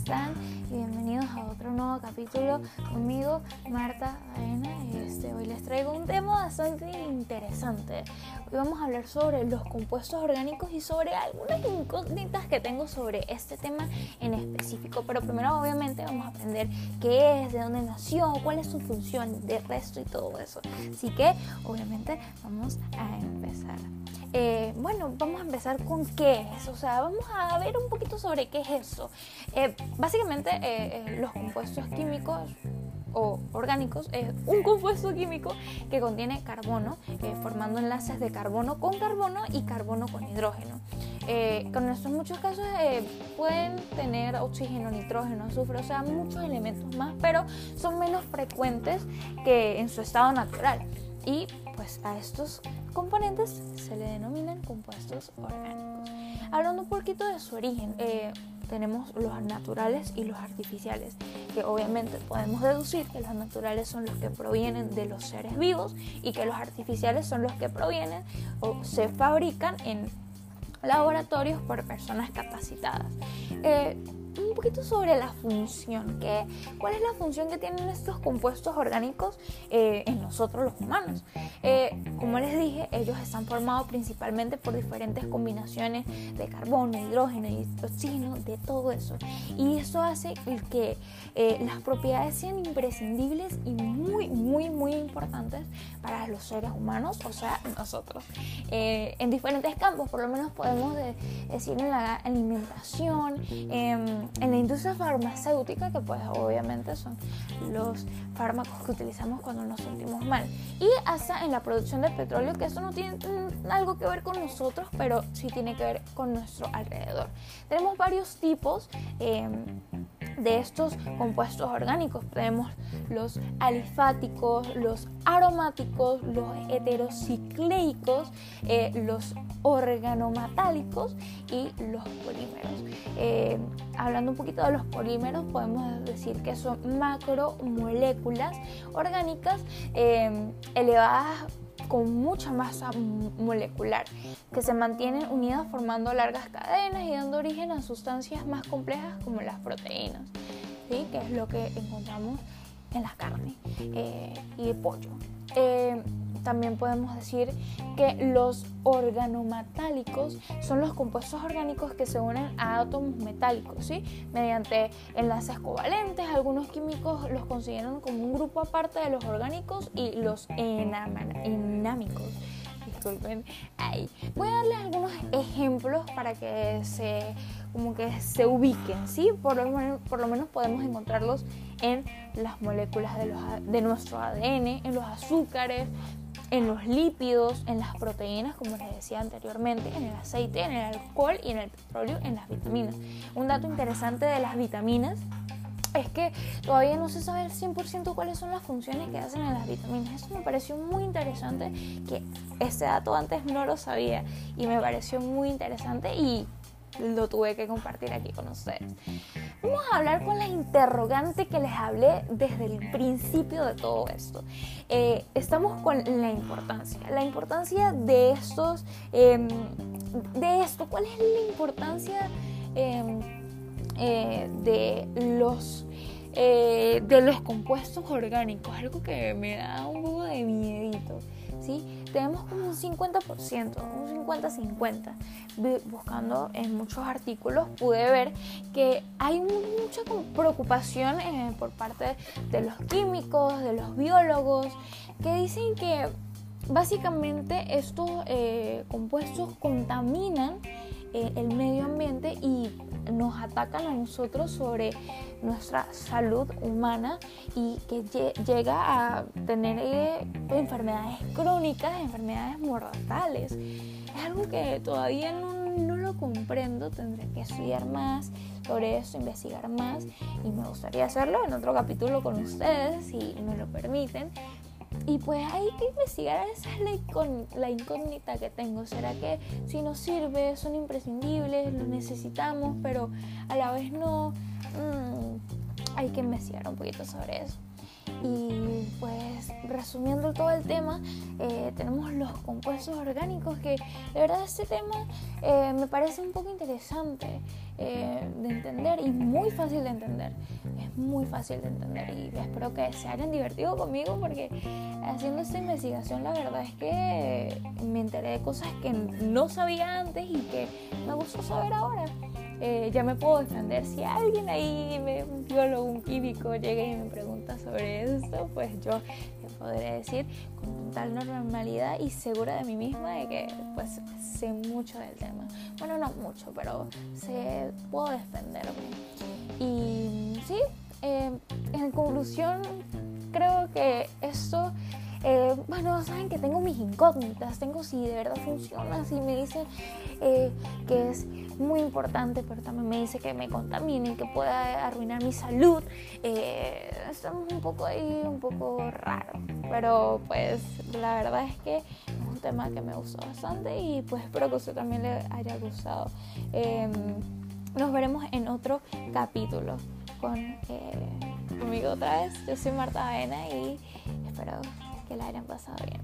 están? Y bienvenidos a otro nuevo capítulo conmigo, Marta Aena. Este, hoy les traigo un tema bastante interesante. Hoy vamos a hablar sobre los compuestos orgánicos y sobre algunas incógnitas que tengo sobre este tema en específico. Pero primero, obviamente, vamos a aprender qué es, de dónde nació, cuál es su función, de resto y todo eso. Así que, obviamente, vamos a empezar. Eh, bueno, vamos a empezar con qué es, o sea, vamos a ver un poquito sobre qué es eso. Eh, básicamente, eh, los compuestos químicos o orgánicos es un compuesto químico que contiene carbono, formando enlaces de carbono con carbono y carbono con hidrógeno. con esto en muchos casos pueden tener oxígeno, nitrógeno, azufre, o sea, muchos elementos más, pero son menos frecuentes que en su estado natural. Y pues a estos componentes se le denominan compuestos orgánicos. Hablando un poquito de su origen, eh, tenemos los naturales y los artificiales, que obviamente podemos deducir que los naturales son los que provienen de los seres vivos y que los artificiales son los que provienen o se fabrican en laboratorios por personas capacitadas. Eh, un poquito sobre la función. ¿qué, ¿Cuál es la función que tienen estos compuestos orgánicos eh, en nosotros los humanos? Eh, como les dije, ellos están formados principalmente por diferentes combinaciones de carbono, hidrógeno y oxígeno, de todo eso. Y eso hace que eh, las propiedades sean imprescindibles y muy, muy, muy importantes para los seres humanos, o sea, nosotros. en diferentes campos, por lo menos podemos decir en la alimentación, em, en la industria farmacéutica, que pues obviamente son los fármacos que utilizamos cuando nos sentimos mal, y hasta en la producción de petróleo, que eso no tiene algo que ver con nosotros, pero sí tiene que ver con nuestro alrededor. Tenemos varios tipos. Em, de estos compuestos orgánicos. Tenemos los alifáticos, los aromáticos, los heterocicleicos, eh, los organometálicos y los polímeros. Eh, hablando un poquito de los polímeros, podemos decir que son macromoléculas orgánicas eh, elevadas con mucha masa molecular, que se mantienen unidas formando largas cadenas y dando origen a sustancias más complejas como las proteínas, ¿sí? que es lo que encontramos en las carnes eh, y el pollo. Eh, también podemos decir que los organometálicos son los compuestos orgánicos que se unen a átomos metálicos, ¿sí? mediante enlaces covalentes. Algunos químicos los consideran como un grupo aparte de los orgánicos y los enamánicos. Disculpen. Ahí. Voy a darles algunos ejemplos para que se, como que se ubiquen. ¿sí? Por, lo menos, por lo menos podemos encontrarlos en las moléculas de, los, de nuestro ADN, en los azúcares, en los lípidos, en las proteínas, como les decía anteriormente, en el aceite, en el alcohol y en el petróleo, en las vitaminas. Un dato interesante de las vitaminas es que todavía no se sabe al 100% cuáles son las funciones que hacen en las vitaminas. Eso me pareció muy interesante, que ese dato antes no lo sabía y me pareció muy interesante y lo tuve que compartir aquí con ustedes. Vamos a hablar con la interrogante que les hablé desde el principio de todo esto. Eh, estamos con la importancia, la importancia de estos, em, de esto, ¿cuál es la importancia em, eh, de los eh, de los compuestos orgánicos? Algo que me da un poco de miedito. Tenemos como un 50%, un 50-50. Buscando en muchos artículos pude ver que hay mucha preocupación eh, por parte de los químicos, de los biólogos, que dicen que básicamente estos eh, compuestos contaminan eh, el medio ambiente y nos atacan a nosotros sobre nuestra salud humana y que llega a tener eh, enfermedades crónicas, enfermedades mortales. Es algo que todavía no, no lo comprendo, tendré que estudiar más sobre eso, investigar más y me gustaría hacerlo en otro capítulo con ustedes si me lo permiten. Y pues hay que investigar, esa es la, incógnita que tengo. ¿Será que si nos sirve, son imprescindibles, lo necesitamos, pero a la vez no? Mm, hay que investigar un poquito sobre eso. Y pues resumiendo todo el tema, eh, tenemos los compuestos orgánicos que de verdad este tema eh, me parece un poco interesante. Eh, de entender y muy fácil de entender. Es muy fácil de entender y espero que se hayan divertido conmigo porque haciendo esta investigación la verdad es que me enteré de cosas que no sabía antes y que me gustó saber ahora. Eh, ya me puedo defender. Si alguien ahí, me, un biólogo, un químico, llega y me pregunta sobre eso, pues yo podré decir con total normalidad y segura de mí misma de que pues sé mucho del tema. Bueno, no mucho, pero sé, puedo defenderme. Y sí, eh, en conclusión, creo que esto bueno, saben que tengo mis incógnitas, tengo si de verdad funciona, si me dicen eh, que es muy importante, pero también me dice que me contamine, que pueda arruinar mi salud. Eh, estamos un poco ahí, un poco raro, pero pues la verdad es que es un tema que me gustó bastante y pues espero que usted también le haya gustado. Em, nos veremos en otro capítulo con conmigo otra vez. Yo soy Marta Avena y espero que la hayan pasado bien.